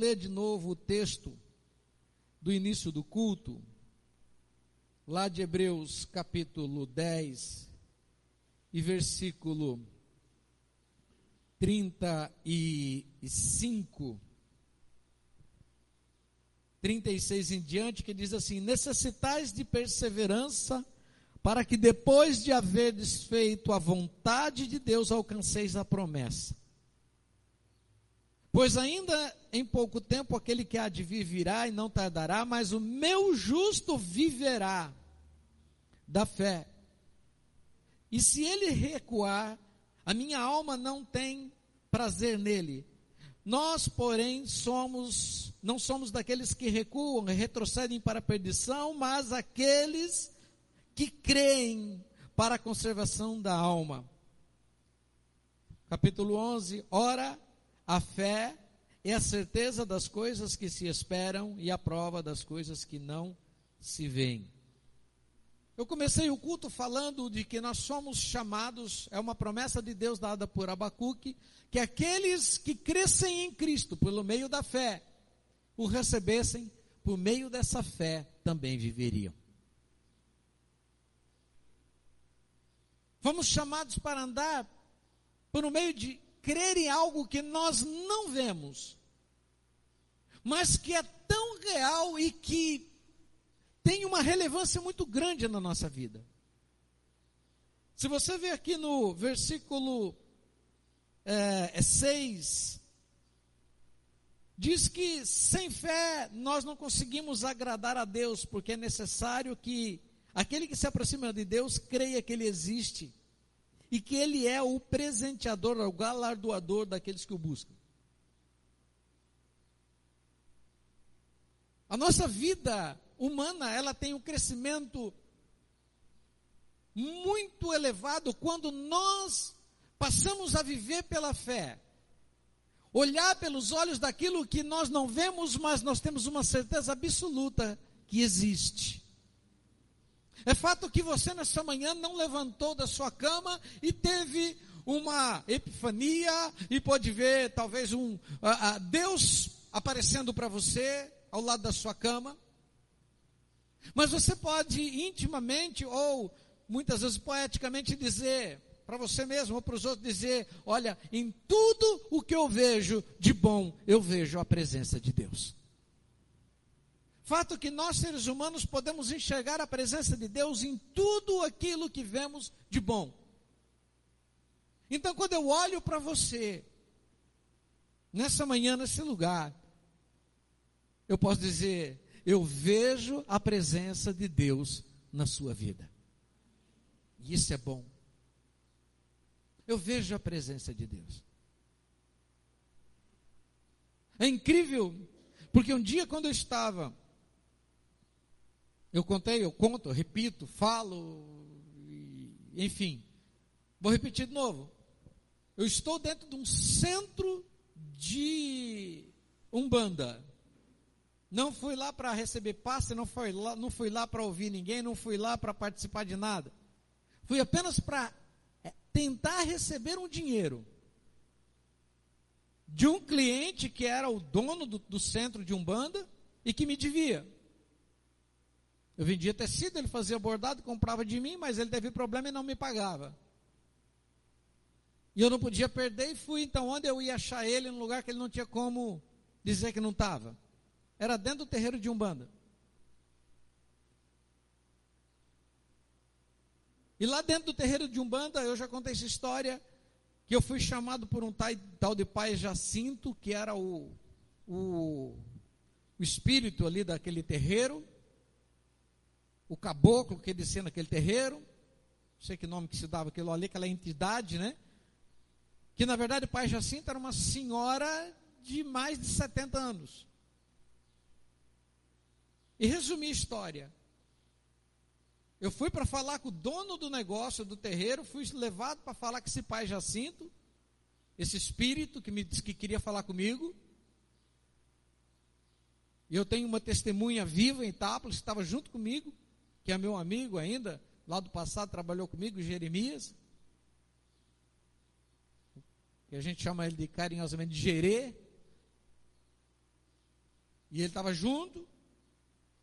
ler de novo o texto do início do culto, lá de Hebreus capítulo 10 e versículo 35, 36 em diante, que diz assim: Necessitais de perseverança, para que depois de haver desfeito a vontade de Deus, alcanceis a promessa. Pois ainda em pouco tempo aquele que há de vir virá e não tardará, mas o meu justo viverá da fé. E se ele recuar, a minha alma não tem prazer nele. Nós, porém, somos não somos daqueles que recuam, retrocedem para a perdição, mas aqueles que creem para a conservação da alma. Capítulo 11, ora a fé é a certeza das coisas que se esperam e a prova das coisas que não se veem. Eu comecei o culto falando de que nós somos chamados, é uma promessa de Deus dada por Abacuque, que aqueles que crescem em Cristo pelo meio da fé, o recebessem, por meio dessa fé também viveriam. Fomos chamados para andar por meio de crer em algo que nós não vemos, mas que é tão real e que tem uma relevância muito grande na nossa vida. Se você ver aqui no versículo é, 6, é diz que sem fé nós não conseguimos agradar a Deus, porque é necessário que aquele que se aproxima de Deus creia que Ele existe e que Ele é o presenteador, o galardoador daqueles que o buscam. A nossa vida humana, ela tem um crescimento muito elevado quando nós passamos a viver pela fé. Olhar pelos olhos daquilo que nós não vemos, mas nós temos uma certeza absoluta que existe. É fato que você nessa manhã não levantou da sua cama e teve uma epifania e pode ver talvez um Deus aparecendo para você ao lado da sua cama. Mas você pode intimamente ou muitas vezes poeticamente dizer para você mesmo ou para os outros dizer, olha, em tudo o que eu vejo de bom, eu vejo a presença de Deus. Fato que nós, seres humanos, podemos enxergar a presença de Deus em tudo aquilo que vemos de bom. Então, quando eu olho para você, nessa manhã, nesse lugar, eu posso dizer: eu vejo a presença de Deus na sua vida. E isso é bom. Eu vejo a presença de Deus. É incrível, porque um dia, quando eu estava eu contei, eu conto, eu repito, falo, enfim. Vou repetir de novo. Eu estou dentro de um centro de umbanda. Não fui lá para receber passe, não fui lá, não fui lá para ouvir ninguém, não fui lá para participar de nada. Fui apenas para é, tentar receber um dinheiro de um cliente que era o dono do, do centro de umbanda e que me devia. Eu vendia tecido, ele fazia bordado, comprava de mim, mas ele teve problema e não me pagava. E eu não podia perder e fui, então onde eu ia achar ele, num lugar que ele não tinha como dizer que não estava? Era dentro do terreiro de Umbanda. E lá dentro do terreiro de Umbanda, eu já contei essa história, que eu fui chamado por um tal de pai Jacinto, que era o, o, o espírito ali daquele terreiro, o caboclo que descia naquele terreiro, não sei que nome que se dava aquilo ali, aquela entidade, né? Que na verdade o pai Jacinto era uma senhora de mais de 70 anos. E resumir a história. Eu fui para falar com o dono do negócio do terreiro, fui levado para falar com esse pai Jacinto, esse espírito que me disse que queria falar comigo. E eu tenho uma testemunha viva em Itápolis, que estava junto comigo que é meu amigo ainda, lá do passado trabalhou comigo, Jeremias, que a gente chama ele de carinhosamente de Gerê. E ele estava junto.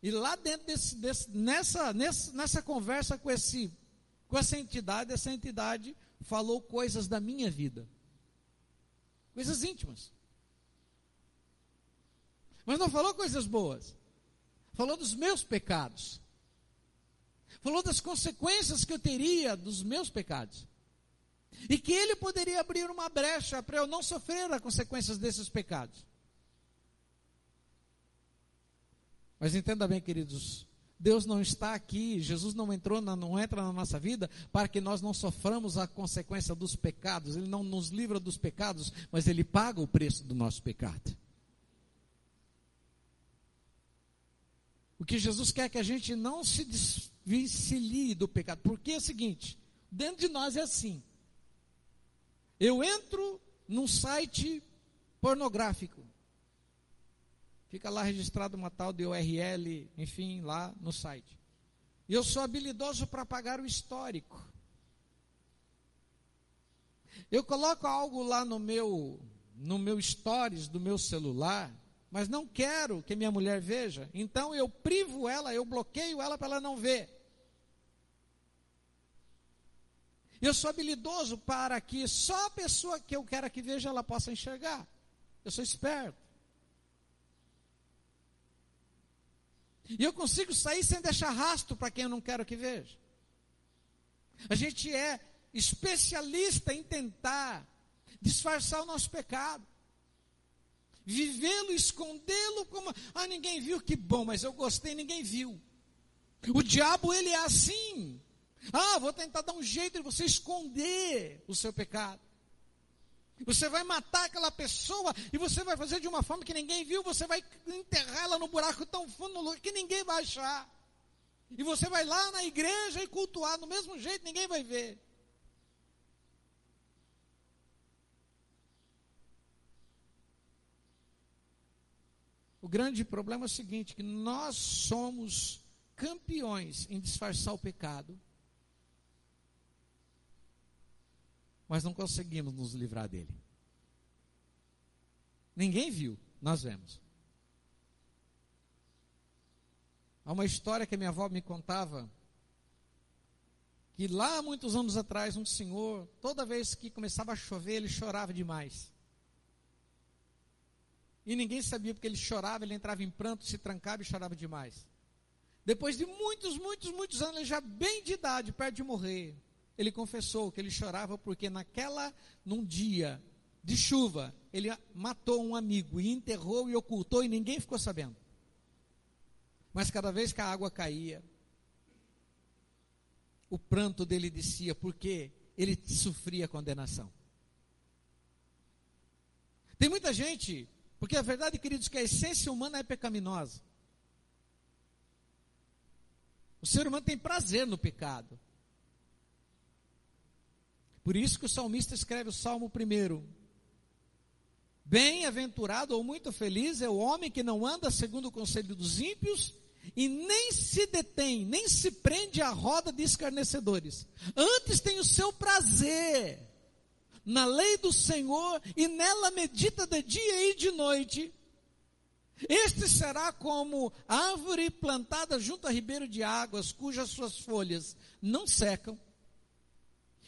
E lá dentro desse, desse, nessa, nessa, nessa conversa com, esse, com essa entidade, essa entidade falou coisas da minha vida. Coisas íntimas. Mas não falou coisas boas. Falou dos meus pecados. Falou das consequências que eu teria dos meus pecados. E que ele poderia abrir uma brecha para eu não sofrer as consequências desses pecados. Mas entenda bem, queridos, Deus não está aqui, Jesus não entrou, na, não entra na nossa vida para que nós não soframos a consequência dos pecados. Ele não nos livra dos pecados, mas ele paga o preço do nosso pecado. O que Jesus quer é que a gente não se desvincilie do pecado, porque é o seguinte: dentro de nós é assim. Eu entro num site pornográfico. Fica lá registrado uma tal de URL, enfim, lá no site. E eu sou habilidoso para pagar o histórico. Eu coloco algo lá no meu no meu stories do meu celular, mas não quero que minha mulher veja. Então eu privo ela, eu bloqueio ela para ela não ver. Eu sou habilidoso para que só a pessoa que eu quero que veja ela possa enxergar. Eu sou esperto. E eu consigo sair sem deixar rastro para quem eu não quero que veja. A gente é especialista em tentar disfarçar o nosso pecado. Vivê-lo, escondê-lo como, ah, ninguém viu, que bom, mas eu gostei, ninguém viu. O diabo, ele é assim. Ah, vou tentar dar um jeito de você esconder o seu pecado. Você vai matar aquela pessoa e você vai fazer de uma forma que ninguém viu, você vai enterrar ela no buraco tão fundo que ninguém vai achar. E você vai lá na igreja e cultuar do mesmo jeito, ninguém vai ver. O grande problema é o seguinte, que nós somos campeões em disfarçar o pecado mas não conseguimos nos livrar dele. Ninguém viu, nós vemos. Há uma história que minha avó me contava, que lá muitos anos atrás, um senhor, toda vez que começava a chover, ele chorava demais. E ninguém sabia porque ele chorava, ele entrava em pranto, se trancava e chorava demais. Depois de muitos, muitos, muitos anos, ele já bem de idade, perto de morrer, ele confessou que ele chorava porque naquela, num dia de chuva, ele matou um amigo e enterrou e ocultou e ninguém ficou sabendo. Mas cada vez que a água caía, o pranto dele descia porque ele sofria condenação. Tem muita gente, porque a verdade, queridos, que a essência humana é pecaminosa. O ser humano tem prazer no pecado. Por isso que o salmista escreve o salmo primeiro. Bem-aventurado ou muito feliz é o homem que não anda segundo o conselho dos ímpios e nem se detém, nem se prende à roda de escarnecedores. Antes tem o seu prazer na lei do Senhor e nela medita de dia e de noite. Este será como árvore plantada junto a ribeiro de águas, cujas suas folhas não secam,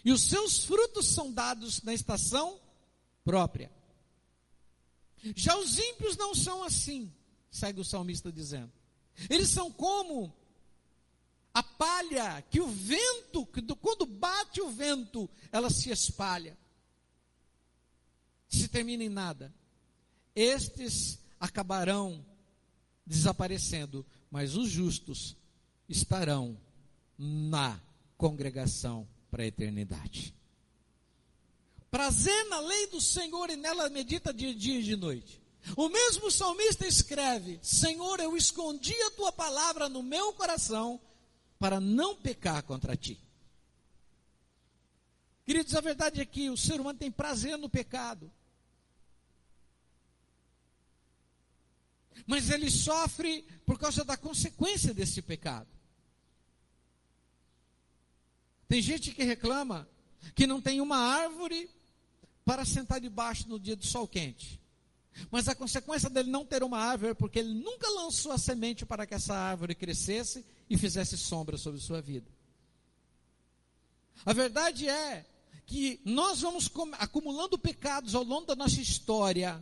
e os seus frutos são dados na estação própria. Já os ímpios não são assim, segue o salmista dizendo. Eles são como a palha que o vento, quando bate o vento, ela se espalha. Se termina em nada. Estes acabarão desaparecendo, mas os justos estarão na congregação para a eternidade. Prazer na lei do Senhor e nela medita de dia e de noite. O mesmo salmista escreve: Senhor, eu escondi a tua palavra no meu coração para não pecar contra ti. Queridos, a verdade é que o ser humano tem prazer no pecado. Mas ele sofre por causa da consequência desse pecado. Tem gente que reclama que não tem uma árvore para sentar debaixo no dia do sol quente. Mas a consequência dele não ter uma árvore é porque ele nunca lançou a semente para que essa árvore crescesse e fizesse sombra sobre sua vida. A verdade é que nós vamos acumulando pecados ao longo da nossa história.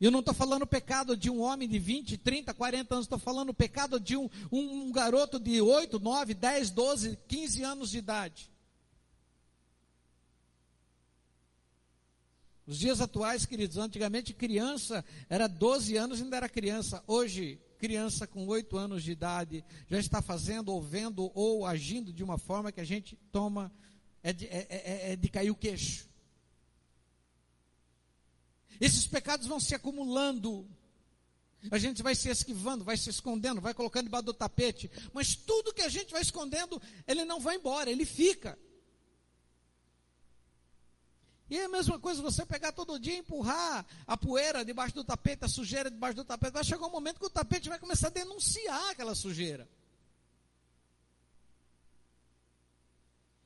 Eu não estou falando pecado de um homem de 20, 30, 40 anos, estou falando pecado de um, um, um garoto de 8, 9, 10, 12, 15 anos de idade. Os dias atuais, queridos, antigamente criança era 12 anos e ainda era criança. Hoje, criança com 8 anos de idade já está fazendo, ou vendo, ou agindo de uma forma que a gente toma, é de, é, é, é de cair o queixo. Esses pecados vão se acumulando. A gente vai se esquivando, vai se escondendo, vai colocando debaixo do tapete. Mas tudo que a gente vai escondendo, ele não vai embora, ele fica. E é a mesma coisa você pegar todo dia e empurrar a poeira debaixo do tapete, a sujeira debaixo do tapete. Vai chegar um momento que o tapete vai começar a denunciar aquela sujeira.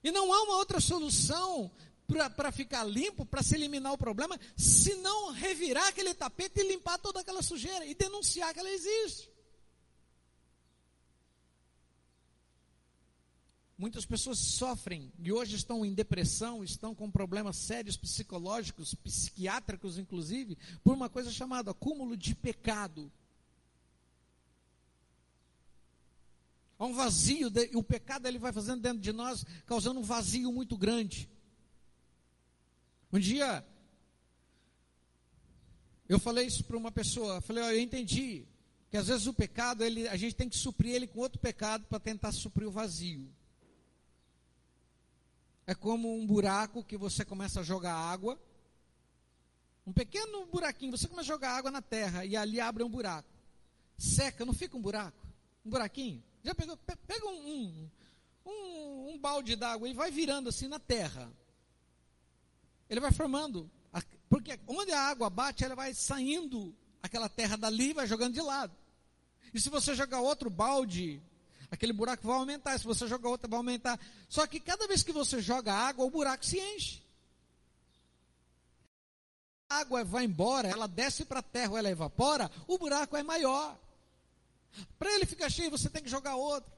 E não há uma outra solução para ficar limpo, para se eliminar o problema, se não revirar aquele tapete e limpar toda aquela sujeira e denunciar que ela existe. Muitas pessoas sofrem e hoje estão em depressão, estão com problemas sérios psicológicos, psiquiátricos inclusive, por uma coisa chamada acúmulo de pecado. Há um vazio, de, o pecado ele vai fazendo dentro de nós, causando um vazio muito grande. Um dia, eu falei isso para uma pessoa, falei, eu entendi que às vezes o pecado, ele, a gente tem que suprir ele com outro pecado para tentar suprir o vazio. É como um buraco que você começa a jogar água. Um pequeno buraquinho, você começa a jogar água na terra e ali abre um buraco. Seca, não fica um buraco? Um buraquinho? Já pegou? Pega um, um, um, um balde d'água e vai virando assim na terra. Ele vai formando. Porque onde a água bate, ela vai saindo aquela terra dali e vai jogando de lado. E se você jogar outro balde aquele buraco vai aumentar. Se você jogar outra, vai aumentar. Só que cada vez que você joga água, o buraco se enche. A água vai embora, ela desce para a terra ela evapora, o buraco é maior. Para ele ficar cheio, você tem que jogar outro.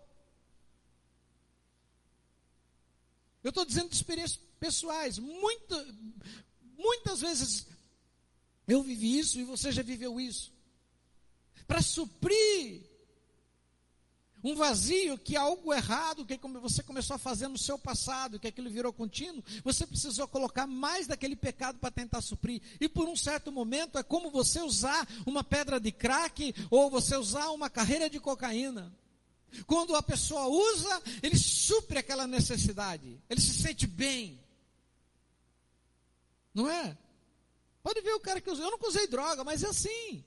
Eu estou dizendo de experiências pessoais. Muita, muitas vezes eu vivi isso e você já viveu isso. Para suprir um vazio que algo errado que você começou a fazer no seu passado, que aquilo virou contínuo, você precisou colocar mais daquele pecado para tentar suprir. E por um certo momento é como você usar uma pedra de crack ou você usar uma carreira de cocaína. Quando a pessoa usa, ele supre aquela necessidade, ele se sente bem. Não é? Pode ver o cara que usou. Eu nunca usei droga, mas é assim.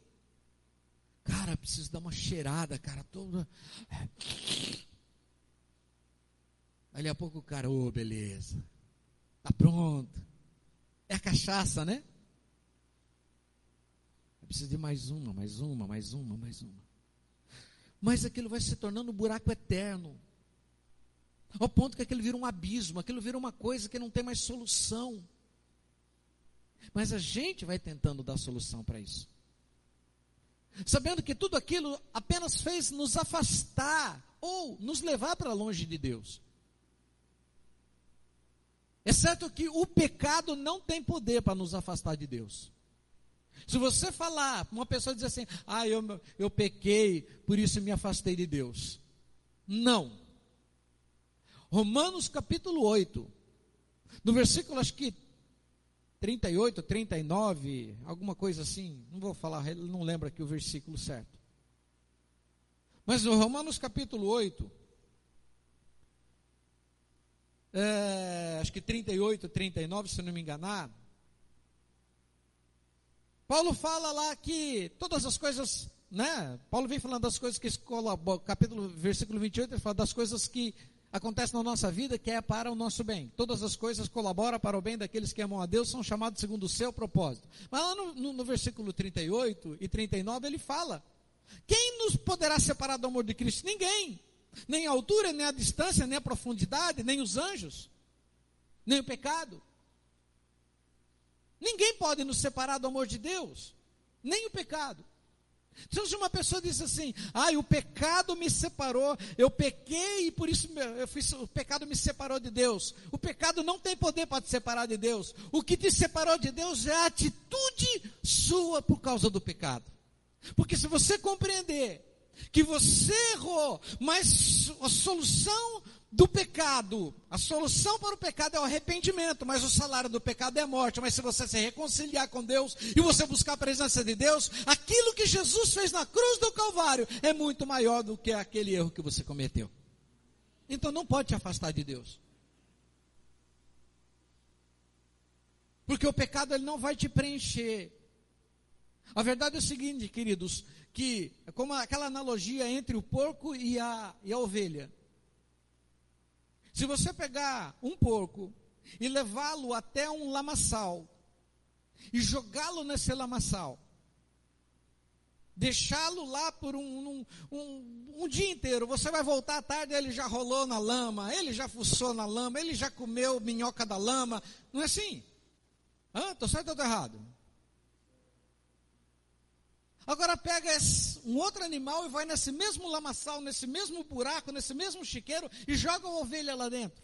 Cara, preciso dar uma cheirada, cara, toda. Ali a pouco o cara, ô, oh, beleza. Tá pronto. É a cachaça, né? Eu preciso de mais uma, mais uma, mais uma, mais uma. Mas aquilo vai se tornando um buraco eterno. Ao ponto que aquilo vira um abismo, aquilo vira uma coisa que não tem mais solução. Mas a gente vai tentando dar solução para isso sabendo que tudo aquilo apenas fez nos afastar ou nos levar para longe de Deus. É certo que o pecado não tem poder para nos afastar de Deus. Se você falar, uma pessoa diz assim, ah, eu, eu pequei, por isso me afastei de Deus. Não. Romanos capítulo 8, no versículo acho que 38, 39, alguma coisa assim. Não vou falar, não lembro aqui o versículo certo. Mas no Romanos capítulo 8, é, acho que 38, 39, se não me enganar. Paulo fala lá que todas as coisas, né? Paulo vem falando das coisas que capítulo, versículo 28, ele fala das coisas que acontece na nossa vida que é para o nosso bem. Todas as coisas colaboram para o bem daqueles que amam a Deus, são chamados segundo o seu propósito. Mas lá no, no, no versículo 38 e 39 ele fala: Quem nos poderá separar do amor de Cristo? Ninguém. Nem a altura, nem a distância, nem a profundidade, nem os anjos, nem o pecado. Ninguém pode nos separar do amor de Deus, nem o pecado. Então, se uma pessoa diz assim, ai, ah, o pecado me separou, eu pequei e por isso eu fiz, o pecado me separou de Deus. O pecado não tem poder para te separar de Deus. O que te separou de Deus é a atitude sua por causa do pecado. Porque se você compreender que você errou, mas a solução do pecado. A solução para o pecado é o arrependimento, mas o salário do pecado é a morte. Mas se você se reconciliar com Deus e você buscar a presença de Deus, aquilo que Jesus fez na cruz do Calvário é muito maior do que aquele erro que você cometeu. Então não pode te afastar de Deus. Porque o pecado ele não vai te preencher. A verdade é o seguinte, queridos, que é como aquela analogia entre o porco e a, e a ovelha. Se você pegar um porco e levá-lo até um lamaçal e jogá-lo nesse lamaçal, deixá-lo lá por um, um, um, um, dia inteiro, você vai voltar à tarde, ele já rolou na lama, ele já fuçou na lama, ele já comeu minhoca da lama, não é assim? Estou certo ou estou errado? Agora pega esse, um outro animal e vai nesse mesmo lamaçal, nesse mesmo buraco, nesse mesmo chiqueiro e joga a ovelha lá dentro.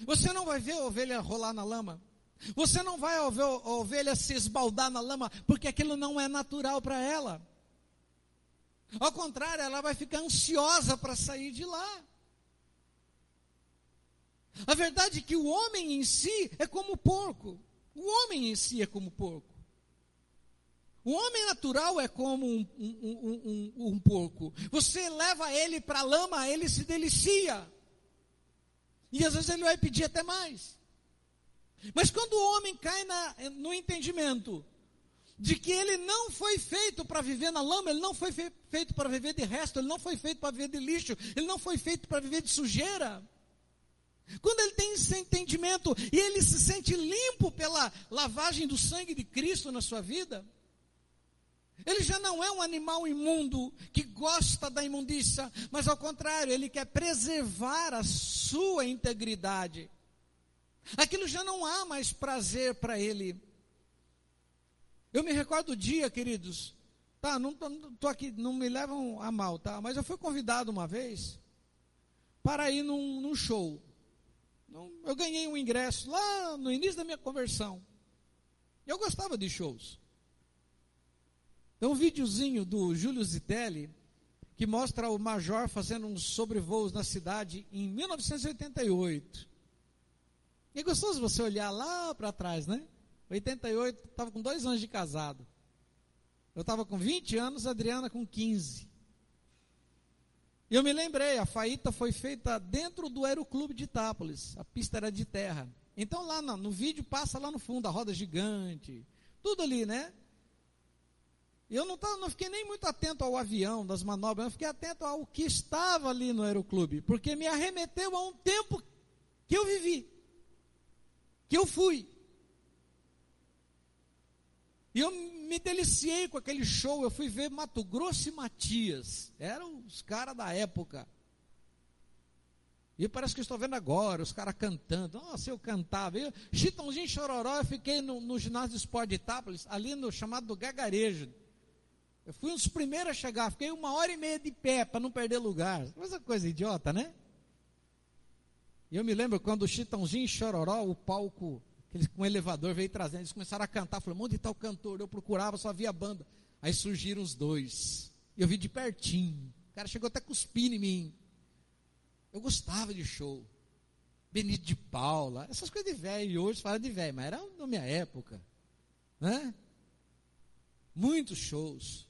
Você não vai ver a ovelha rolar na lama. Você não vai ver a ovelha se esbaldar na lama, porque aquilo não é natural para ela. Ao contrário, ela vai ficar ansiosa para sair de lá. A verdade é que o homem em si é como porco. O homem em si é como porco. O homem natural é como um, um, um, um porco. Você leva ele para a lama, ele se delicia. E às vezes ele vai pedir até mais. Mas quando o homem cai na, no entendimento de que ele não foi feito para viver na lama, ele não foi fe feito para viver de resto, ele não foi feito para viver de lixo, ele não foi feito para viver de sujeira. Quando ele tem esse entendimento e ele se sente limpo pela lavagem do sangue de Cristo na sua vida, ele já não é um animal imundo que gosta da imundícia, mas ao contrário, ele quer preservar a sua integridade. Aquilo já não há mais prazer para ele. Eu me recordo do dia, queridos, tá, não tô aqui, não me levam a mal, tá? Mas eu fui convidado uma vez para ir num, num show. Eu ganhei um ingresso lá no início da minha conversão. Eu gostava de shows. Tem um videozinho do Júlio Zitelli que mostra o major fazendo uns sobrevoos na cidade em 1988. E é gostoso você olhar lá para trás, né? 88, estava com dois anos de casado. Eu estava com 20 anos, a Adriana com 15. E eu me lembrei, a faíta foi feita dentro do Aeroclube de Itápolis. A pista era de terra. Então lá no, no vídeo passa lá no fundo a roda gigante. Tudo ali, né? Eu não, tava, não fiquei nem muito atento ao avião, das manobras, eu fiquei atento ao que estava ali no aeroclube, porque me arremeteu a um tempo que eu vivi, que eu fui. E eu me deliciei com aquele show, eu fui ver Mato Grosso e Matias, eram os caras da época. E parece que estou vendo agora, os caras cantando. Nossa, eu cantava. Eu, Chitãozinho Chororó, eu fiquei no, no ginásio de esporte de Itápolis, ali no chamado Gagarejo. Eu fui um dos primeiros a chegar, fiquei uma hora e meia de pé para não perder lugar. Mas é coisa idiota, né? E eu me lembro quando o Chitãozinho e Chororó, o palco, aquele, com o elevador veio trazendo, eles começaram a cantar. Falei, onde está o cantor? Eu procurava, só via banda. Aí surgiram os dois. E eu vi de pertinho. O cara chegou até a cuspir em mim. Eu gostava de show. Benito de Paula, essas coisas de velho. E hoje fala de velho, mas era na minha época. Né? Muitos shows.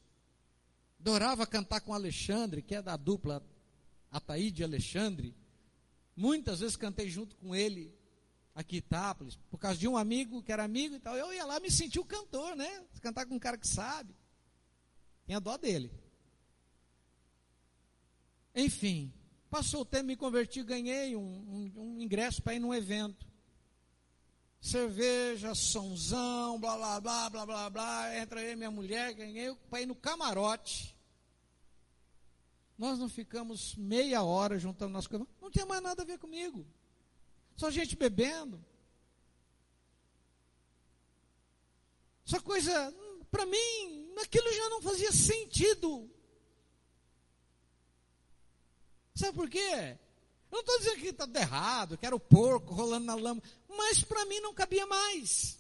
Adorava cantar com Alexandre, que é da dupla Ataíde e Alexandre. Muitas vezes cantei junto com ele aqui em Itápolis, por causa de um amigo que era amigo e tal. Eu ia lá me sentir o cantor, né? Cantar com um cara que sabe. Tinha dó dele. Enfim, passou o tempo, me converti, ganhei um, um, um ingresso para ir num evento. Cerveja, sonzão, blá blá blá blá blá blá. Entra aí minha mulher, ganhei para ir no camarote. Nós não ficamos meia hora juntando nossas coisas. Não tinha mais nada a ver comigo. Só gente bebendo. Essa coisa, para mim, aquilo já não fazia sentido. Sabe por quê? Eu não estou dizendo que está errado, que era o porco rolando na lama, mas para mim não cabia mais.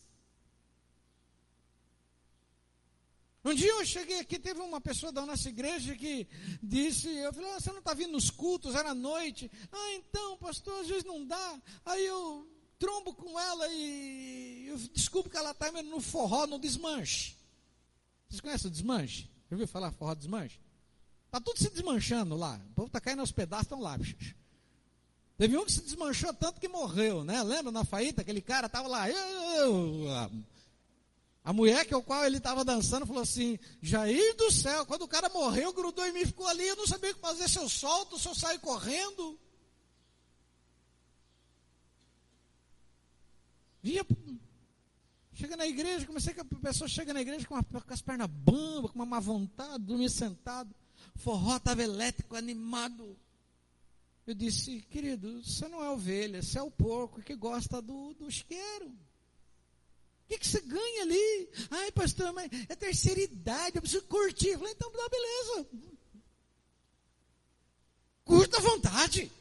Um dia eu cheguei aqui, teve uma pessoa da nossa igreja que disse, eu falei, oh, você não está vindo nos cultos, era noite. Ah, então, pastor, às vezes não dá. Aí eu trombo com ela e eu desculpo que ela está no forró, no desmanche. Vocês conhecem o desmanche? Já ouviu falar forró desmanche? Está tudo se desmanchando lá. O povo está caindo aos pedaços, estão lá. Teve um que se desmanchou tanto que morreu, né? Lembra na faíta? Aquele cara estava lá. A mulher que é o qual ele estava dançando falou assim: Jair do céu, quando o cara morreu, grudou em mim, ficou ali, eu não sabia o que fazer, se eu solto, se eu saio correndo. Via, chega na igreja, comecei que a pessoa chega na igreja com, uma, com as pernas bambas, com uma má vontade, dormir sentado, forró estava elétrico, animado. Eu disse, querido, você não é ovelha, você é o porco que gosta do, do isqueiro. O que, que você ganha ali? Ai, pastor, mas é terceira idade, eu preciso curtir. Eu falei, então dá beleza. Curta à vontade.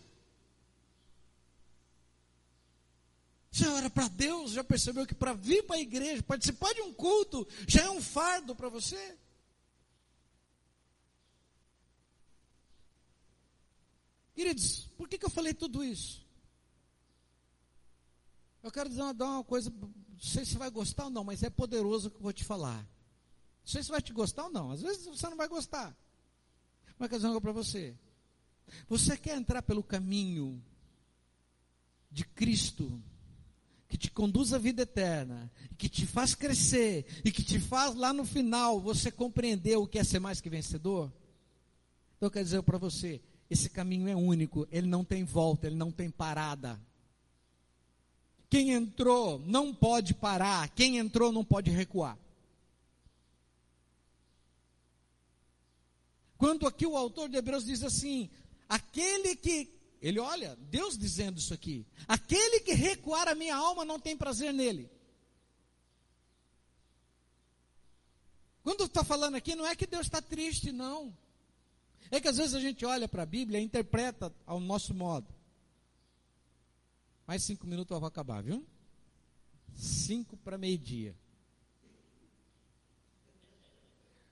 Você ora para Deus, já percebeu que para vir para a igreja, participar de um culto, já é um fardo para você? Queridos, por que, que eu falei tudo isso? Eu quero dizer uma, dar uma coisa não sei se vai gostar ou não, mas é poderoso o que eu vou te falar. Não sei se vai te gostar ou não. Às vezes você não vai gostar. Mas quero dizer algo para você. Você quer entrar pelo caminho de Cristo, que te conduz à vida eterna, que te faz crescer e que te faz lá no final você compreender o que é ser mais que vencedor? Então eu quero dizer para você, esse caminho é único, ele não tem volta, ele não tem parada. Quem entrou não pode parar, quem entrou não pode recuar. Quando aqui o autor de Hebreus diz assim: aquele que, ele olha, Deus dizendo isso aqui, aquele que recuar a minha alma não tem prazer nele. Quando está falando aqui, não é que Deus está triste, não. É que às vezes a gente olha para a Bíblia e interpreta ao nosso modo. Mais cinco minutos eu vou acabar, viu? Cinco para meio-dia.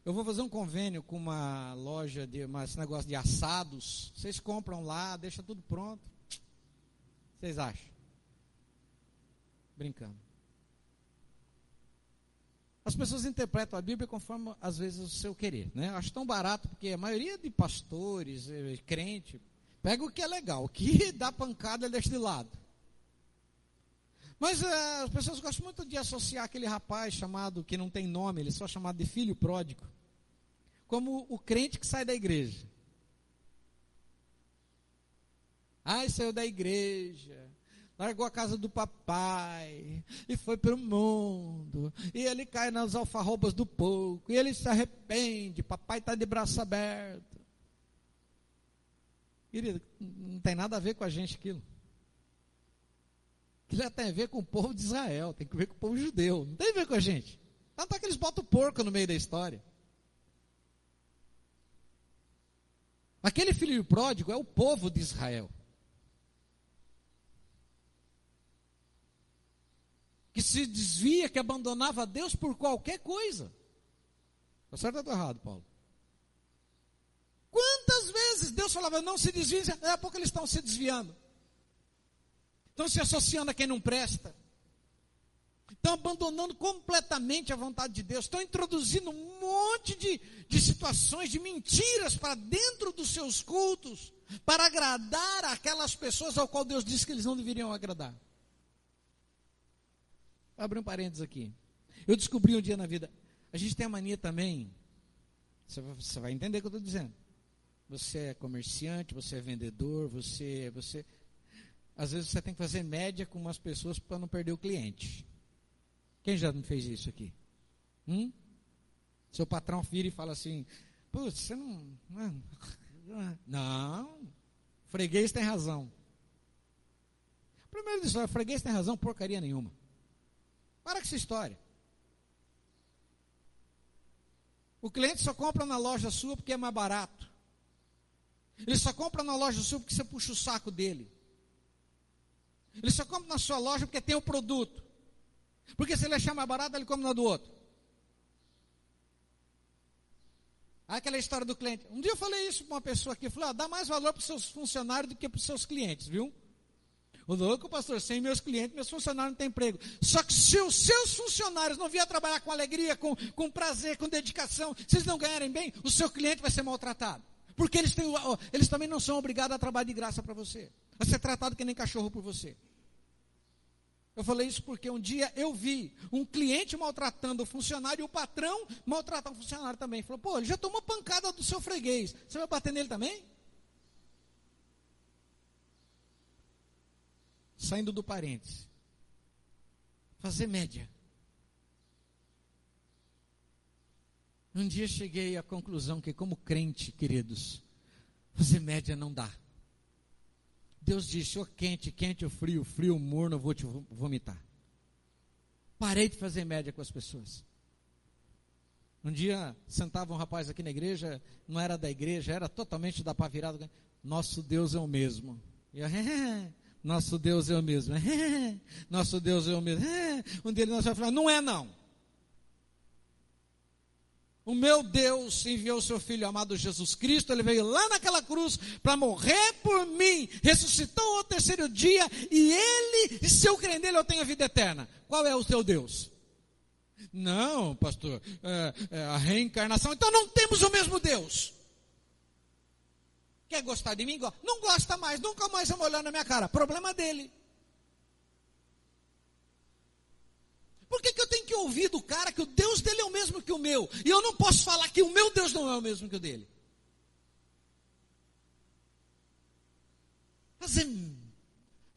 Eu vou fazer um convênio com uma loja de uma, esse negócio de assados. Vocês compram lá, deixa tudo pronto. Vocês acham? Brincando. As pessoas interpretam a Bíblia conforme, às vezes, o seu querer. Né? Acho tão barato, porque a maioria de pastores, eh, crente, pega o que é legal. O que dá pancada, deixa de lado. Mas é, as pessoas gostam muito de associar aquele rapaz chamado, que não tem nome, ele é só chamado de filho pródigo, como o crente que sai da igreja. Ah, saiu da igreja, largou a casa do papai e foi para o mundo. E ele cai nas alfarrobas do pouco. E ele se arrepende. Papai está de braço aberto. Querido, não tem nada a ver com a gente aquilo. Já tem a ver com o povo de Israel, tem a ver com o povo judeu, não tem a ver com a gente. Tanto é que eles botam o porco no meio da história. Aquele filho pródigo é o povo de Israel. Que se desvia, que abandonava Deus por qualquer coisa. Está certo ou está errado, Paulo? Quantas vezes Deus falava, não se desviem, daqui a pouco eles estão se desviando. Estão se associando a quem não presta. Estão abandonando completamente a vontade de Deus. Estão introduzindo um monte de, de situações, de mentiras para dentro dos seus cultos, para agradar aquelas pessoas ao qual Deus disse que eles não deveriam agradar. Abrir um parênteses aqui. Eu descobri um dia na vida. A gente tem a mania também. Você, você vai entender o que eu estou dizendo. Você é comerciante, você é vendedor, você, você, às vezes você tem que fazer média com umas pessoas para não perder o cliente. Quem já não fez isso aqui? Hum? Seu patrão vira e fala assim: Putz, você não. Não, freguês tem razão. Primeiro disso, freguês tem razão, porcaria nenhuma. Para com essa história. O cliente só compra na loja sua porque é mais barato. Ele só compra na loja sua porque você puxa o saco dele. Ele só compra na sua loja porque tem o produto. Porque se ele achar mais barato, ele come na do outro. Aquela história do cliente. Um dia eu falei isso para uma pessoa aqui, falei, ah, dá mais valor para os seus funcionários do que para os seus clientes, viu? O louco, pastor, sem meus clientes, meus funcionários não têm emprego. Só que se os seus funcionários não vierem trabalhar com alegria, com, com prazer, com dedicação, se eles não ganharem bem, o seu cliente vai ser maltratado. Porque eles, têm, eles também não são obrigados a trabalhar de graça para você. A ser tratado que nem cachorro por você. Eu falei isso porque um dia eu vi um cliente maltratando o funcionário e o patrão maltratar o funcionário também. Falou, pô, ele já tomou pancada do seu freguês. Você vai bater nele também? Saindo do parênteses. Fazer média. Um dia cheguei à conclusão que, como crente, queridos, fazer média não dá. Deus disse: ou quente, quente ou frio, frio morno, eu vou te vomitar. Parei de fazer média com as pessoas. Um dia sentava um rapaz aqui na igreja, não era da igreja, era totalmente da pá virada. Nosso Deus é o mesmo. Eu, nosso Deus é o mesmo. Nosso Deus é o mesmo. Um deles nós vai falar, não é não. O meu Deus enviou o seu Filho amado Jesus Cristo, ele veio lá naquela cruz para morrer por mim, ressuscitou ao terceiro dia, e ele, se eu crer nele, eu tenho a vida eterna. Qual é o seu Deus? Não, pastor, é, é a reencarnação. Então não temos o mesmo Deus. Quer gostar de mim? Não gosta mais, nunca mais vamos olhar na minha cara. Problema dele. Por que, que eu tenho que ouvir do cara que o Deus dele é o mesmo que o meu? E eu não posso falar que o meu Deus não é o mesmo que o dele? Fazer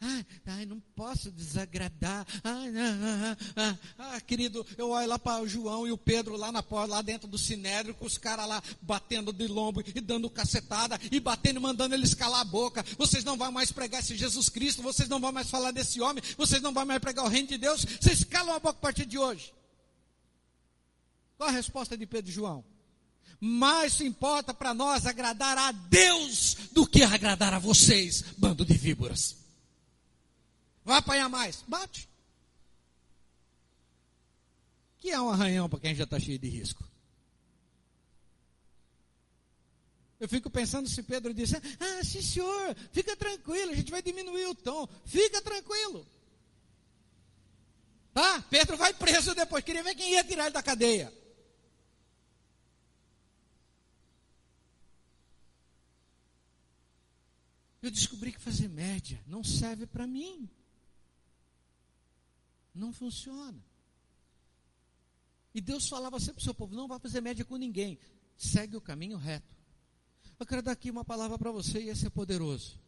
Ai, ai, não posso desagradar. Ai, ah, ah, ah, querido, eu olho lá para o João e o Pedro lá na porta, lá dentro do sinédrio, com os caras lá batendo de lombo e dando cacetada e batendo e mandando eles calar a boca. Vocês não vão mais pregar esse Jesus Cristo, vocês não vão mais falar desse homem, vocês não vão mais pregar o reino de Deus. Vocês calam a boca a partir de hoje. Qual a resposta de Pedro e João? Mais importa para nós agradar a Deus do que agradar a vocês, bando de víboras. Vai apanhar mais? Bate. Que é um arranhão para quem já está cheio de risco. Eu fico pensando se Pedro disse: Ah, sim, senhor, fica tranquilo, a gente vai diminuir o tom. Fica tranquilo. Tá? Pedro vai preso depois. Queria ver quem ia tirar ele da cadeia. Eu descobri que fazer média não serve para mim. Não funciona. E Deus falava sempre para o seu povo: não vai fazer média com ninguém, segue o caminho reto. Eu quero dar aqui uma palavra para você e esse é poderoso.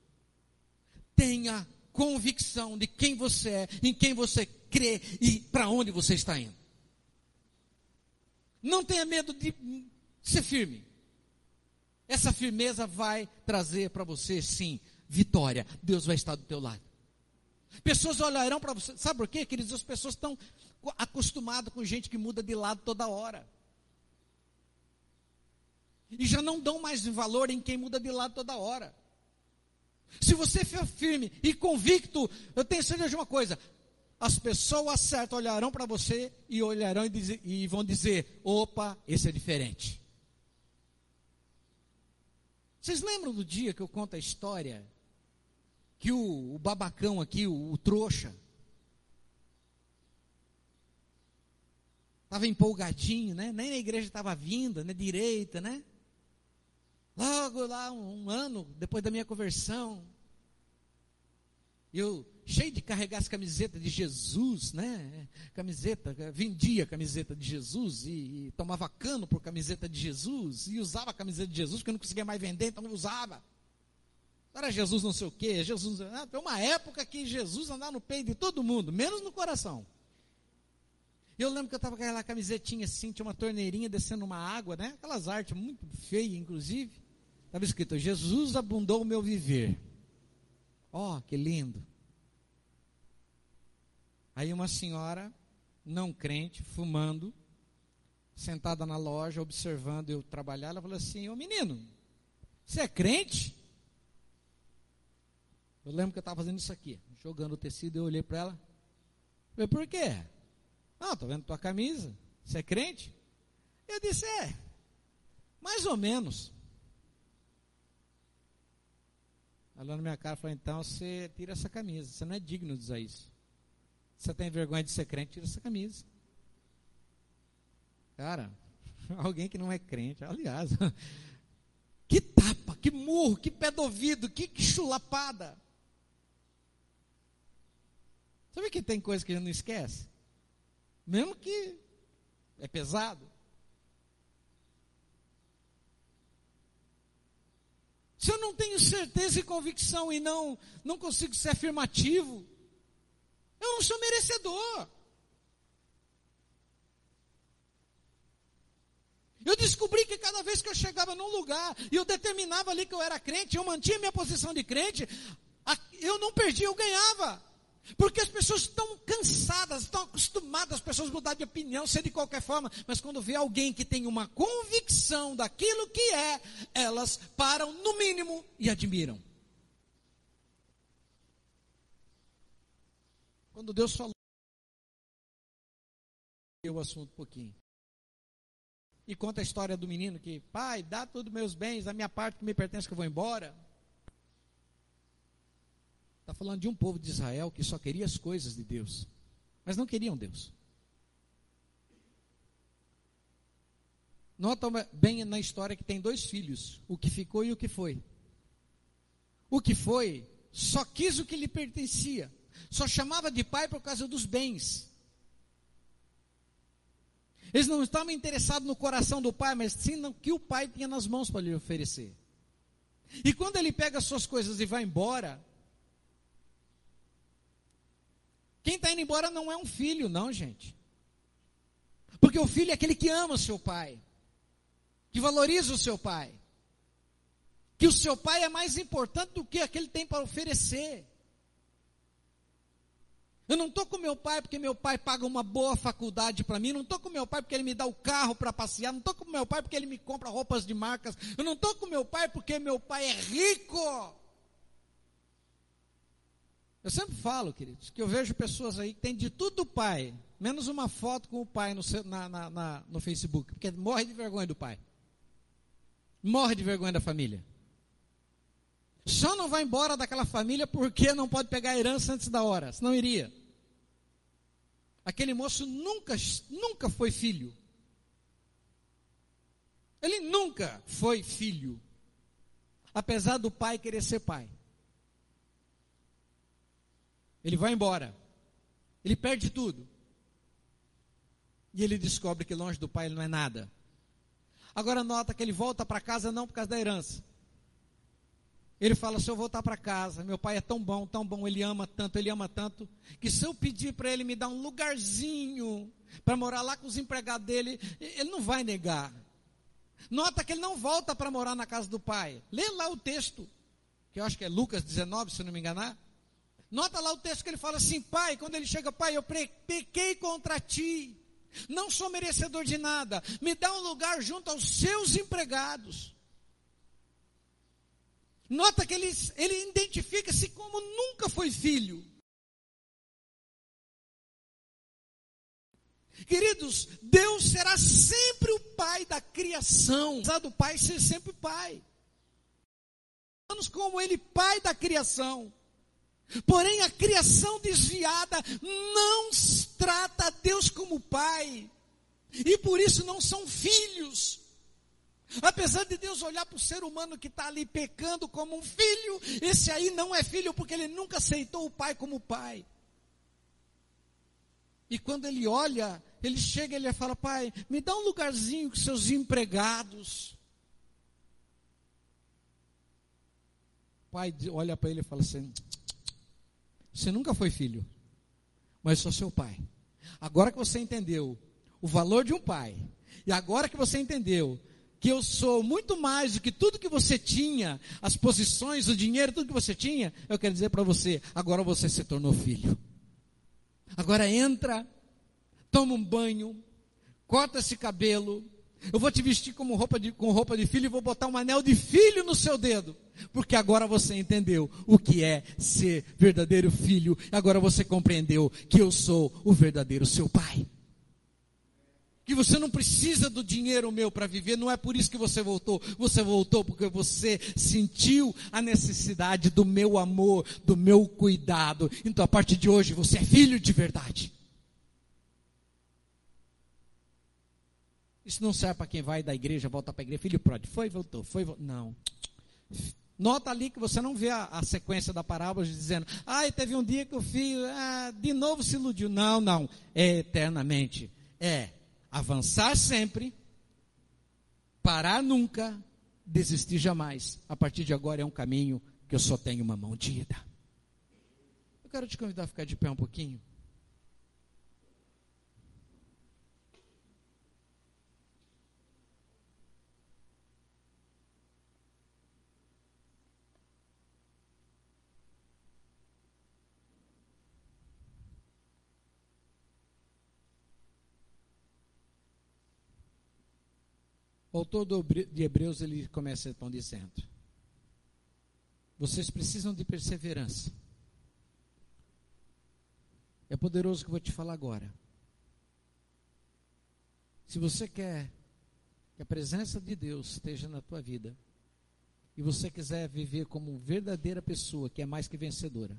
Tenha convicção de quem você é, em quem você crê e para onde você está indo. Não tenha medo de ser firme. Essa firmeza vai trazer para você, sim, vitória. Deus vai estar do teu lado. Pessoas olharão para você. Sabe por quê, queridos? As pessoas estão acostumadas com gente que muda de lado toda hora. E já não dão mais valor em quem muda de lado toda hora. Se você for firme e convicto, eu tenho certeza de uma coisa: as pessoas certas olharão para você e olharão e, dizer, e, vão dizer: opa, esse é diferente. Vocês lembram do dia que eu conto a história que o, o babacão aqui, o, o trouxa, estava empolgadinho, né? Nem na igreja estava vindo, né? Direita, né? Logo lá, um, um, ano depois da minha conversão, eu cheio de carregar as camisetas de Jesus, né? Camiseta, vendia camiseta de Jesus e, e tomava cano por camiseta de Jesus e usava a camiseta de Jesus porque eu não conseguia mais vender, então eu usava. Era Jesus não sei o quê, Jesus. Ah, tem uma época que Jesus andava no peito de todo mundo, menos no coração. Eu lembro que eu estava com aquela camisetinha assim, tinha uma torneirinha descendo uma água, né? Aquelas artes muito feias, inclusive. Estava escrito: Jesus abundou o meu viver. Ó, oh, que lindo. Aí uma senhora, não crente, fumando, sentada na loja, observando eu trabalhar. Ela falou assim: Ô menino, você é crente? Eu lembro que eu estava fazendo isso aqui, jogando o tecido. Eu olhei para ela. Falei: Por quê? Não, estou vendo tua camisa. Você é crente? Eu disse: É, mais ou menos. Ela na minha cara falou: Então você tira essa camisa. Você não é digno de usar isso. Você tem vergonha de ser crente? Tira essa camisa. Cara, alguém que não é crente, aliás, que tapa, que murro, que pé do ouvido, que, que chulapada. Sabe que tem coisa que a gente não esquece? Mesmo que é pesado. Se eu não tenho certeza e convicção e não, não consigo ser afirmativo, eu não sou merecedor. Eu descobri que cada vez que eu chegava num lugar e eu determinava ali que eu era crente, eu mantinha minha posição de crente, eu não perdia, eu ganhava. Porque as pessoas estão cansadas, estão acostumadas as pessoas mudar de opinião, ser de qualquer forma, mas quando vê alguém que tem uma convicção daquilo que é, elas param no mínimo e admiram. Quando Deus falou, eu o assunto um pouquinho. E conta a história do menino que, pai, dá todos meus bens, a minha parte que me pertence que eu vou embora. Falando de um povo de Israel que só queria as coisas de Deus, mas não queriam Deus. Nota bem na história que tem dois filhos, o que ficou e o que foi. O que foi só quis o que lhe pertencia, só chamava de pai por causa dos bens. Eles não estavam interessados no coração do pai, mas sim no que o pai tinha nas mãos para lhe oferecer. E quando ele pega as suas coisas e vai embora, Quem está indo embora não é um filho, não, gente. Porque o filho é aquele que ama o seu pai, que valoriza o seu pai, que o seu pai é mais importante do que aquele tem para oferecer. Eu não estou com meu pai porque meu pai paga uma boa faculdade para mim, não estou com meu pai porque ele me dá o carro para passear, não estou com meu pai porque ele me compra roupas de marcas, eu não estou com meu pai porque meu pai é rico. Eu sempre falo, queridos, que eu vejo pessoas aí que têm de tudo do pai, menos uma foto com o pai no, na, na, na, no Facebook, porque morre de vergonha do pai. Morre de vergonha da família. Só não vai embora daquela família porque não pode pegar a herança antes da hora, senão iria. Aquele moço nunca, nunca foi filho. Ele nunca foi filho. Apesar do pai querer ser pai. Ele vai embora. Ele perde tudo. E ele descobre que longe do pai ele não é nada. Agora nota que ele volta para casa não por causa da herança. Ele fala: se eu voltar para casa, meu pai é tão bom, tão bom, ele ama tanto, ele ama tanto, que se eu pedir para ele me dar um lugarzinho para morar lá com os empregados dele, ele não vai negar. Nota que ele não volta para morar na casa do pai. Lê lá o texto, que eu acho que é Lucas 19, se não me enganar. Nota lá o texto que ele fala assim: Pai, quando ele chega, Pai, eu pequei contra ti, não sou merecedor de nada, me dá um lugar junto aos seus empregados. Nota que ele, ele identifica-se como nunca foi filho. Queridos, Deus será sempre o pai da criação. Do pai ser sempre pai. Como ele, pai da criação. Porém, a criação desviada não trata Deus como pai. E por isso não são filhos. Apesar de Deus olhar para o ser humano que está ali pecando como um filho, esse aí não é filho porque ele nunca aceitou o pai como pai. E quando ele olha, ele chega e ele fala: Pai, me dá um lugarzinho com seus empregados. O pai olha para ele e fala assim: você nunca foi filho, mas sou seu pai. Agora que você entendeu o valor de um pai, e agora que você entendeu que eu sou muito mais do que tudo que você tinha, as posições, o dinheiro, tudo que você tinha, eu quero dizer para você, agora você se tornou filho. Agora entra, toma um banho, corta esse cabelo, eu vou te vestir como roupa de, com roupa de filho e vou botar um anel de filho no seu dedo. Porque agora você entendeu o que é ser verdadeiro filho. Agora você compreendeu que eu sou o verdadeiro seu pai. Que você não precisa do dinheiro meu para viver, não é por isso que você voltou. Você voltou porque você sentiu a necessidade do meu amor, do meu cuidado. Então a partir de hoje você é filho de verdade. Isso não serve para quem vai da igreja, volta para a igreja. Filho pródigo, foi, voltou, foi, voltou. Não. Nota ali que você não vê a, a, sequência da parábola dizendo, ah, teve um dia que o filho ah, de novo se iludiu. Não, não. É eternamente. É avançar sempre, parar nunca, desistir jamais. A partir de agora é um caminho que eu só tenho uma mão de ida. Eu quero te convidar a ficar de pé um pouquinho. O autor de Hebreus ele começa então dizendo: Vocês precisam de perseverança. É poderoso que eu vou te falar agora. Se você quer que a presença de Deus esteja na tua vida, e você quiser viver como verdadeira pessoa que é mais que vencedora,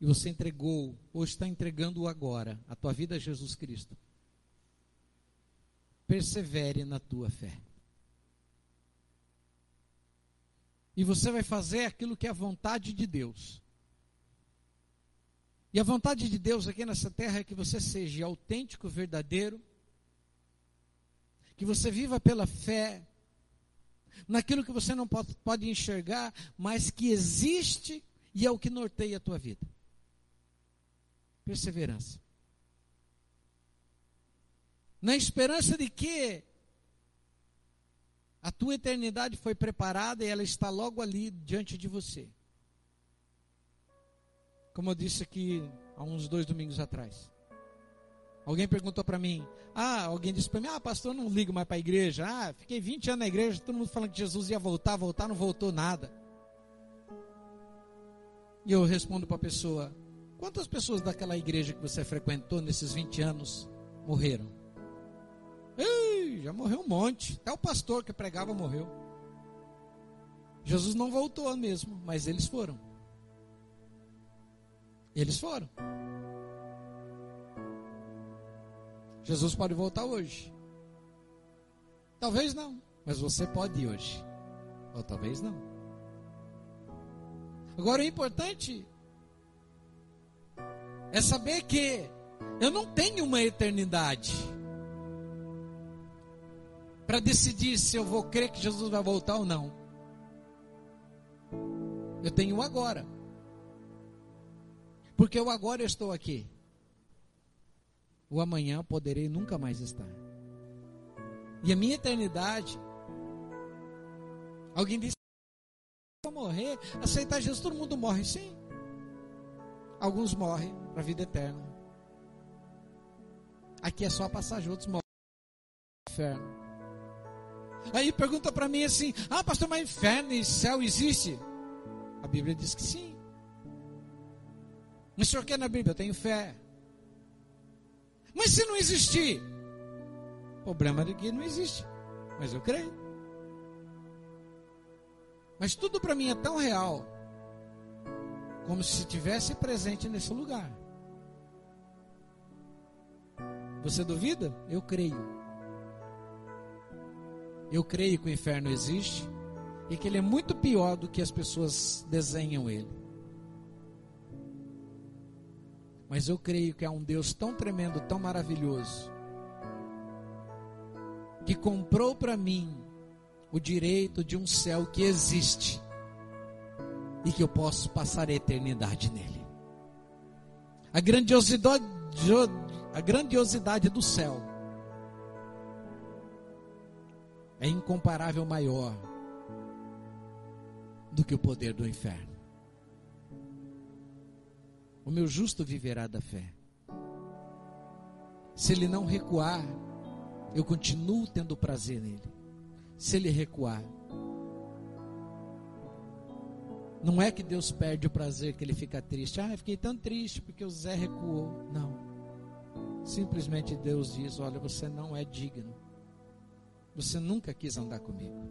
e você entregou, ou está entregando agora, a tua vida a Jesus Cristo, persevere na tua fé. E você vai fazer aquilo que é a vontade de Deus. E a vontade de Deus aqui nessa terra é que você seja autêntico, verdadeiro, que você viva pela fé, naquilo que você não pode, pode enxergar, mas que existe e é o que norteia a tua vida. Perseverança na esperança de que a tua eternidade foi preparada e ela está logo ali diante de você. Como eu disse aqui há uns dois domingos atrás. Alguém perguntou para mim, ah, alguém disse para mim, ah, pastor, não ligo mais para a igreja. Ah, fiquei 20 anos na igreja, todo mundo falando que Jesus ia voltar, voltar, não voltou nada. E eu respondo para a pessoa, quantas pessoas daquela igreja que você frequentou nesses 20 anos morreram? Ei, já morreu um monte. Até o pastor que pregava morreu. Jesus não voltou mesmo, mas eles foram. Eles foram. Jesus pode voltar hoje. Talvez não, mas você pode ir hoje. Ou talvez não. Agora o importante é saber que eu não tenho uma eternidade para decidir se eu vou crer que Jesus vai voltar ou não. Eu tenho um agora. Porque o agora eu estou aqui. O amanhã poderei nunca mais estar. E a minha eternidade. Alguém disse: vou morrer, aceitar Jesus, todo mundo morre, sim. Alguns morrem para a vida eterna. Aqui é só passagem, outros morrem no inferno. Aí pergunta para mim assim: Ah, pastor, mas inferno e céu existe? A Bíblia diz que sim. Mas o senhor quer na Bíblia? Eu tenho fé. Mas se não existir? O problema é que não existe. Mas eu creio. Mas tudo para mim é tão real como se estivesse presente nesse lugar. Você duvida? Eu creio. Eu creio que o inferno existe e que ele é muito pior do que as pessoas desenham ele. Mas eu creio que há um Deus tão tremendo, tão maravilhoso, que comprou para mim o direito de um céu que existe e que eu posso passar a eternidade nele. A grandiosidade, a grandiosidade do céu é incomparável maior do que o poder do inferno. O meu justo viverá da fé. Se ele não recuar, eu continuo tendo prazer nele. Se ele recuar, não é que Deus perde o prazer, que ele fica triste. Ah, eu fiquei tão triste porque o Zé recuou. Não. Simplesmente Deus diz: Olha, você não é digno. Você nunca quis andar comigo.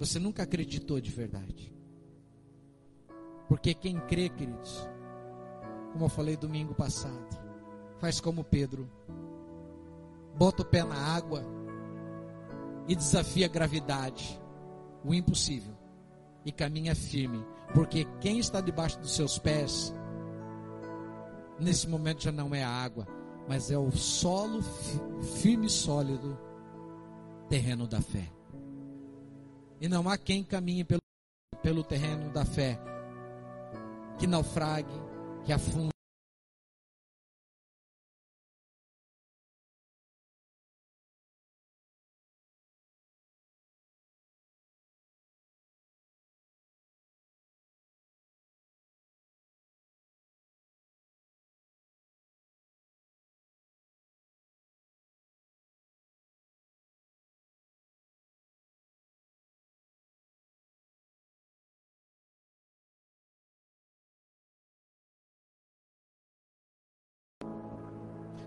Você nunca acreditou de verdade. Porque quem crê, queridos, como eu falei domingo passado, faz como Pedro, bota o pé na água e desafia a gravidade o impossível e caminha firme, porque quem está debaixo dos seus pés, nesse momento já não é a água, mas é o solo firme e sólido, terreno da fé. E não há quem caminhe pelo, pelo terreno da fé que naufrague, que afunde.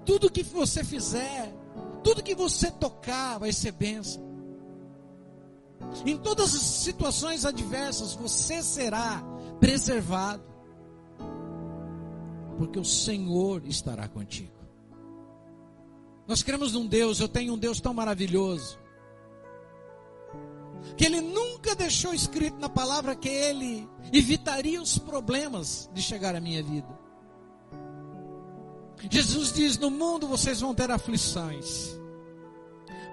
Tudo que você fizer, tudo que você tocar vai ser bênção. Em todas as situações adversas, você será preservado. Porque o Senhor estará contigo. Nós cremos num Deus, eu tenho um Deus tão maravilhoso. Que Ele nunca deixou escrito na palavra que Ele evitaria os problemas de chegar à minha vida. Jesus diz: No mundo vocês vão ter aflições,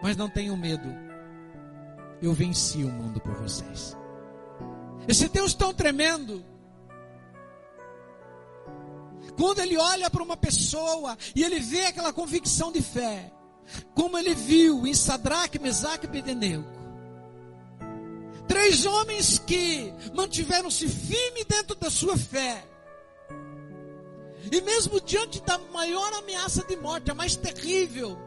mas não tenham medo, eu venci o mundo por vocês. Esse Deus tão tremendo, quando ele olha para uma pessoa e ele vê aquela convicção de fé, como ele viu em Sadraque, Mesaque e Abednego, três homens que mantiveram-se firmes dentro da sua fé, e mesmo diante da maior ameaça de morte, a mais terrível,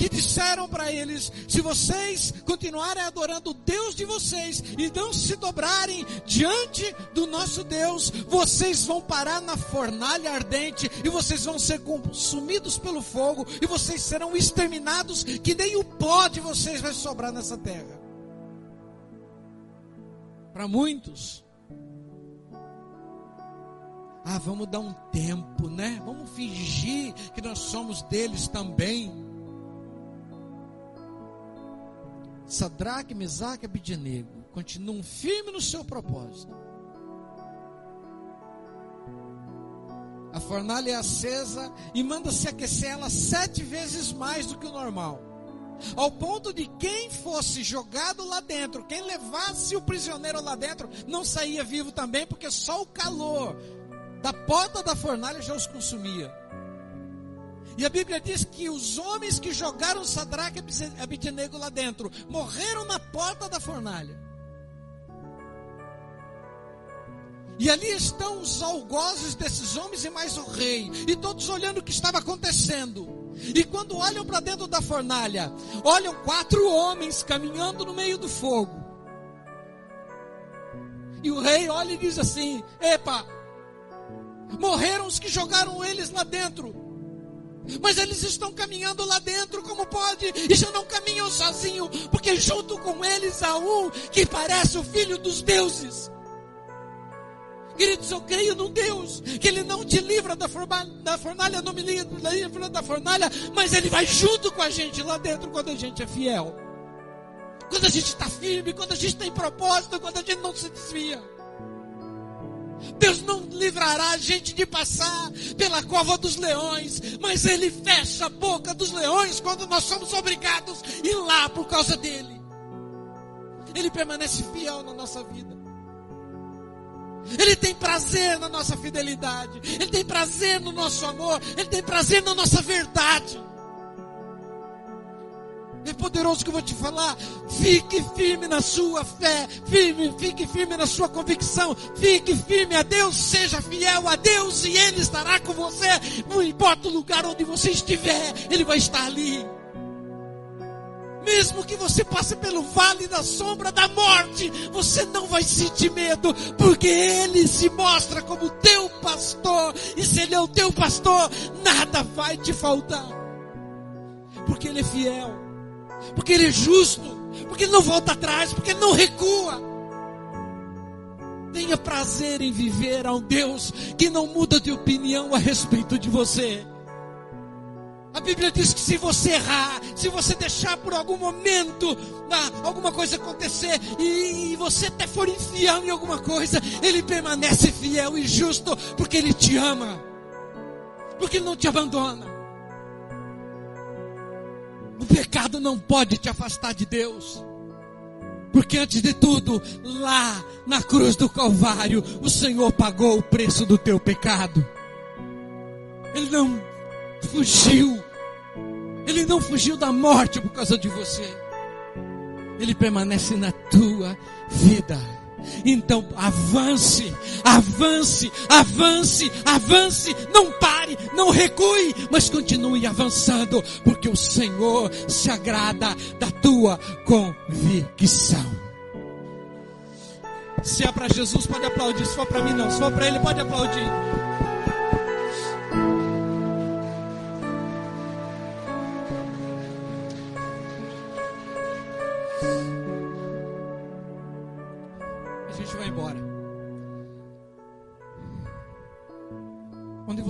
que disseram para eles: se vocês continuarem adorando o Deus de vocês e não se dobrarem diante do nosso Deus, vocês vão parar na fornalha ardente e vocês vão ser consumidos pelo fogo e vocês serão exterminados, que nem o pó de vocês vai sobrar nessa terra. Para muitos, ah, vamos dar um tempo, né? Vamos fingir que nós somos deles também. Sadraque, Mesaque e Abidinego continuam firmes no seu propósito. A fornalha é acesa e manda-se aquecer ela sete vezes mais do que o normal. Ao ponto de quem fosse jogado lá dentro, quem levasse o prisioneiro lá dentro, não saía vivo também, porque só o calor da porta da fornalha já os consumia. E a Bíblia diz que os homens que jogaram Sadraque e Abednego lá dentro morreram na porta da fornalha. E ali estão os algozes desses homens e mais o rei, e todos olhando o que estava acontecendo. E quando olham para dentro da fornalha, olham quatro homens caminhando no meio do fogo. E o rei olha e diz assim: Epa, Morreram os que jogaram eles lá dentro. Mas eles estão caminhando lá dentro, como pode? E já não caminham sozinhos, porque junto com eles há um que parece o filho dos deuses. Queridos, eu creio num Deus que Ele não te livra da fornalha, não me livra da fornalha, mas Ele vai junto com a gente lá dentro quando a gente é fiel. Quando a gente está firme, quando a gente tem propósito, quando a gente não se desvia. Deus não livrará a gente de passar pela cova dos leões, mas Ele fecha a boca dos leões quando nós somos obrigados a ir lá por causa dele. Ele permanece fiel na nossa vida. Ele tem prazer na nossa fidelidade. Ele tem prazer no nosso amor. Ele tem prazer na nossa verdade. Poderoso que eu vou te falar. Fique firme na sua fé, firme, fique firme na sua convicção, fique firme a Deus, seja fiel a Deus e Ele estará com você. Não importa o lugar onde você estiver, Ele vai estar ali. Mesmo que você passe pelo vale da sombra da morte, você não vai sentir medo, porque Ele se mostra como teu pastor, e se Ele é o teu pastor, nada vai te faltar, porque Ele é fiel, porque Ele é justo, porque Ele não volta atrás, porque Ele não recua. Tenha prazer em viver a um Deus que não muda de opinião a respeito de você. A Bíblia diz que se você errar, se você deixar por algum momento ah, alguma coisa acontecer e, e você até for infiel em alguma coisa, Ele permanece fiel e justo porque Ele te ama, porque Ele não te abandona. O pecado não pode te afastar de Deus. Porque antes de tudo, lá na cruz do Calvário, o Senhor pagou o preço do teu pecado. Ele não fugiu. Ele não fugiu da morte por causa de você. Ele permanece na tua vida. Então avance, avance, avance, avance, não pare, não recue, mas continue avançando, porque o Senhor se agrada da tua convicção. Se é para Jesus, pode aplaudir, se for para mim, não, se for para Ele, pode aplaudir.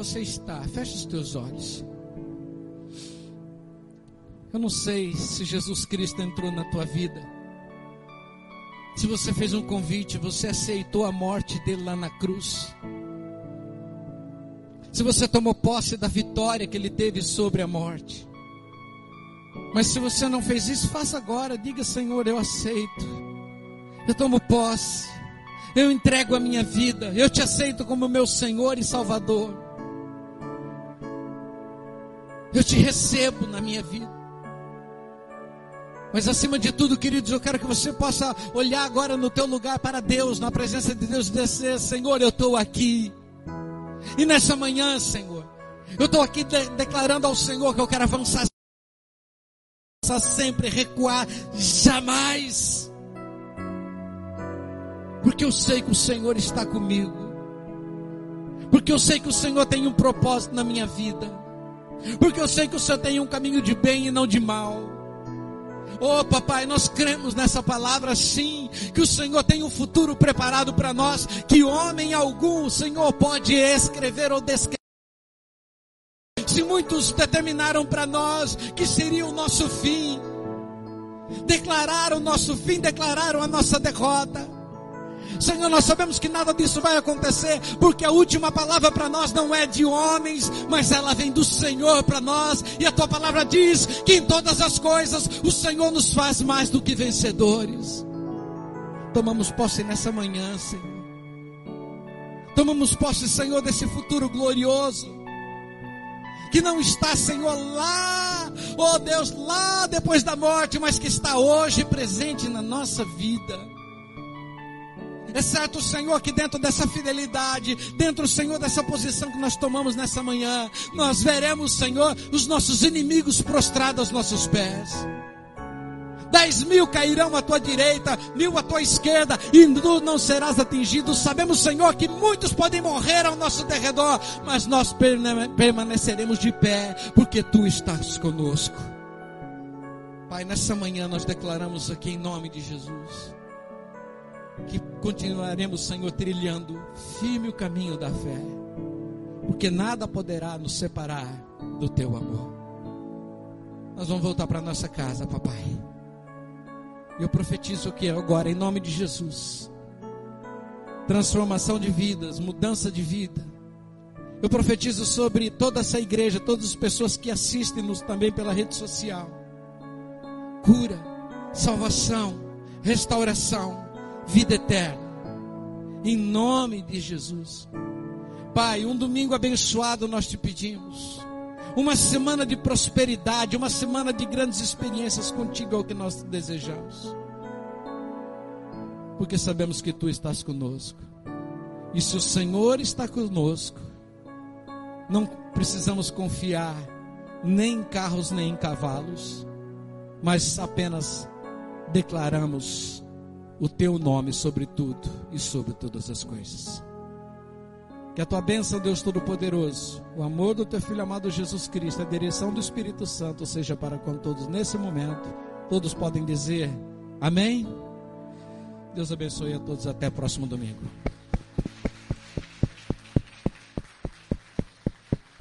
Você está, feche os teus olhos. Eu não sei se Jesus Cristo entrou na tua vida. Se você fez um convite, você aceitou a morte dele lá na cruz. Se você tomou posse da vitória que ele teve sobre a morte. Mas se você não fez isso, faça agora. Diga, Senhor, eu aceito. Eu tomo posse. Eu entrego a minha vida. Eu te aceito como meu Senhor e Salvador. Eu te recebo na minha vida. Mas acima de tudo, queridos, eu quero que você possa olhar agora no teu lugar para Deus, na presença de Deus, e dizer: Senhor, eu estou aqui. E nessa manhã, Senhor, eu estou aqui de declarando ao Senhor que eu quero avançar sempre, recuar jamais. Porque eu sei que o Senhor está comigo. Porque eu sei que o Senhor tem um propósito na minha vida. Porque eu sei que o Senhor tem um caminho de bem e não de mal. Oh, papai, nós cremos nessa palavra sim, que o Senhor tem um futuro preparado para nós, que homem algum o Senhor pode escrever ou descrever. Se muitos determinaram para nós que seria o nosso fim, declararam o nosso fim, declararam a nossa derrota. Senhor, nós sabemos que nada disso vai acontecer, porque a última palavra para nós não é de homens, mas ela vem do Senhor para nós, e a tua palavra diz que em todas as coisas o Senhor nos faz mais do que vencedores. Tomamos posse nessa manhã, Senhor. Tomamos posse, Senhor, desse futuro glorioso que não está, Senhor, lá, oh Deus, lá depois da morte, mas que está hoje presente na nossa vida. É certo, Senhor, que dentro dessa fidelidade, dentro, Senhor, dessa posição que nós tomamos nessa manhã, nós veremos, Senhor, os nossos inimigos prostrados aos nossos pés. Dez mil cairão à tua direita, mil à tua esquerda, e tu não serás atingido. Sabemos, Senhor, que muitos podem morrer ao nosso derredor, mas nós permaneceremos de pé, porque tu estás conosco. Pai, nessa manhã nós declaramos aqui em nome de Jesus que continuaremos, Senhor, trilhando firme o caminho da fé, porque nada poderá nos separar do teu amor. Nós vamos voltar para nossa casa, papai. Eu profetizo aqui agora, em nome de Jesus, transformação de vidas, mudança de vida. Eu profetizo sobre toda essa igreja, todas as pessoas que assistem-nos também pela rede social. Cura, salvação, restauração vida eterna. Em nome de Jesus. Pai, um domingo abençoado nós te pedimos. uma semana de prosperidade, uma semana de grandes experiências contigo é o que nós desejamos. Porque sabemos que tu estás conosco. E se o Senhor está conosco, não precisamos confiar nem em carros nem em cavalos, mas apenas declaramos o teu nome sobre tudo e sobre todas as coisas. Que a tua bênção, Deus Todo-Poderoso, o amor do teu Filho amado Jesus Cristo, a direção do Espírito Santo seja para com todos nesse momento. Todos podem dizer amém. Deus abençoe a todos. Até próximo domingo.